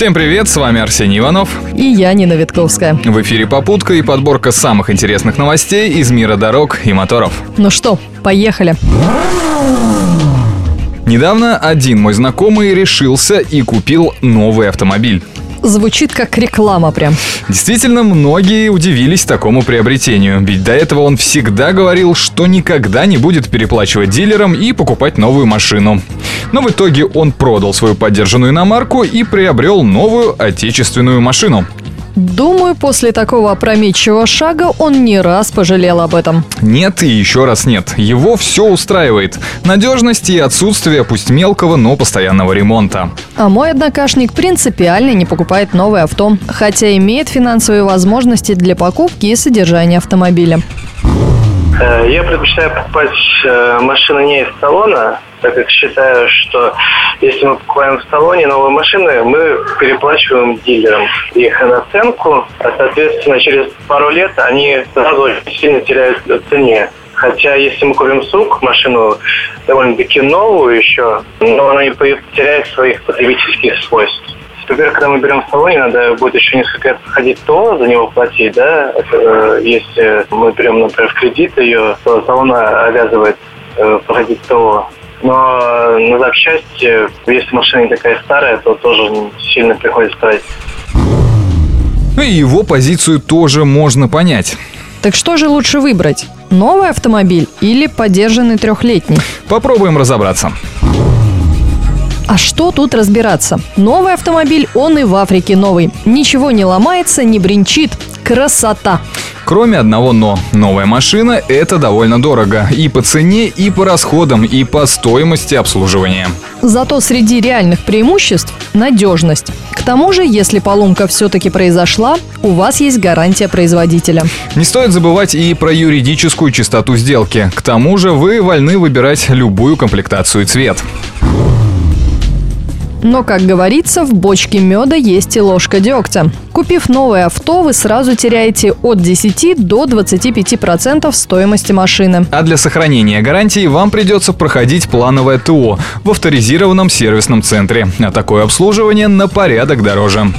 Всем привет, с вами Арсений Иванов. И я, Нина Витковская. В эфире «Попутка» и подборка самых интересных новостей из мира дорог и моторов. Ну что, поехали. Недавно один мой знакомый решился и купил новый автомобиль. Звучит как реклама прям. Действительно, многие удивились такому приобретению, ведь до этого он всегда говорил, что никогда не будет переплачивать дилерам и покупать новую машину. Но в итоге он продал свою поддержанную иномарку и приобрел новую отечественную машину. Думаю, после такого опрометчивого шага он не раз пожалел об этом. Нет и еще раз нет. Его все устраивает. Надежность и отсутствие пусть мелкого, но постоянного ремонта. А мой однокашник принципиально не покупает новое авто, хотя имеет финансовые возможности для покупки и содержания автомобиля. Э, я предпочитаю покупать э, машины не из салона, так как считаю, что если мы покупаем в салоне новые машины, мы переплачиваем дилерам их наценку, а соответственно через пару лет они сразу сильно теряют в цене. Хотя если мы купим сук, машину довольно-таки новую еще, но она не теряет своих потребительских свойств. Например, когда мы берем в салоне, надо будет еще несколько лет ходить то, за него платить, да. Э, если мы берем, например, в кредит ее, то салон обязывает э, проходить то но на запчасти, если машина не такая старая, то тоже сильно приходится тратить. Ну и его позицию тоже можно понять. Так что же лучше выбрать? Новый автомобиль или поддержанный трехлетний? Попробуем разобраться. А что тут разбираться? Новый автомобиль, он и в Африке новый. Ничего не ломается, не бренчит. Красота! Кроме одного «но». Новая машина – это довольно дорого. И по цене, и по расходам, и по стоимости обслуживания. Зато среди реальных преимуществ – надежность. К тому же, если поломка все-таки произошла, у вас есть гарантия производителя. Не стоит забывать и про юридическую чистоту сделки. К тому же вы вольны выбирать любую комплектацию и цвет. Но, как говорится, в бочке меда есть и ложка дегтя. Купив новое авто, вы сразу теряете от 10 до 25% стоимости машины. А для сохранения гарантии вам придется проходить плановое ТО в авторизированном сервисном центре. А такое обслуживание на порядок дороже.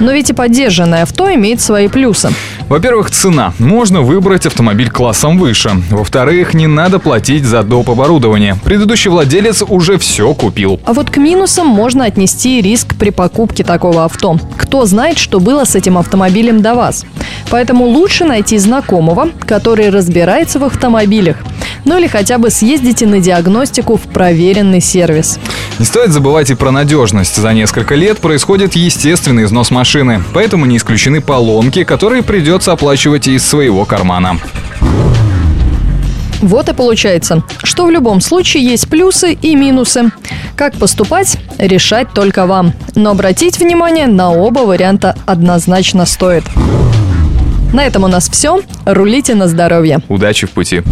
Но ведь и поддержанное авто имеет свои плюсы. Во-первых, цена. Можно выбрать автомобиль классом выше. Во-вторых, не надо платить за доп. оборудование. Предыдущий владелец уже все купил. А вот к минусам можно отнести риск при покупке такого авто. Кто знает, что было с этим автомобилем до вас. Поэтому лучше найти знакомого, который разбирается в автомобилях – ну или хотя бы съездите на диагностику в проверенный сервис. Не стоит забывать и про надежность. За несколько лет происходит естественный износ машины, поэтому не исключены поломки, которые придется оплачивать из своего кармана. Вот и получается, что в любом случае есть плюсы и минусы. Как поступать, решать только вам. Но обратить внимание на оба варианта однозначно стоит. На этом у нас все. Рулите на здоровье. Удачи в пути.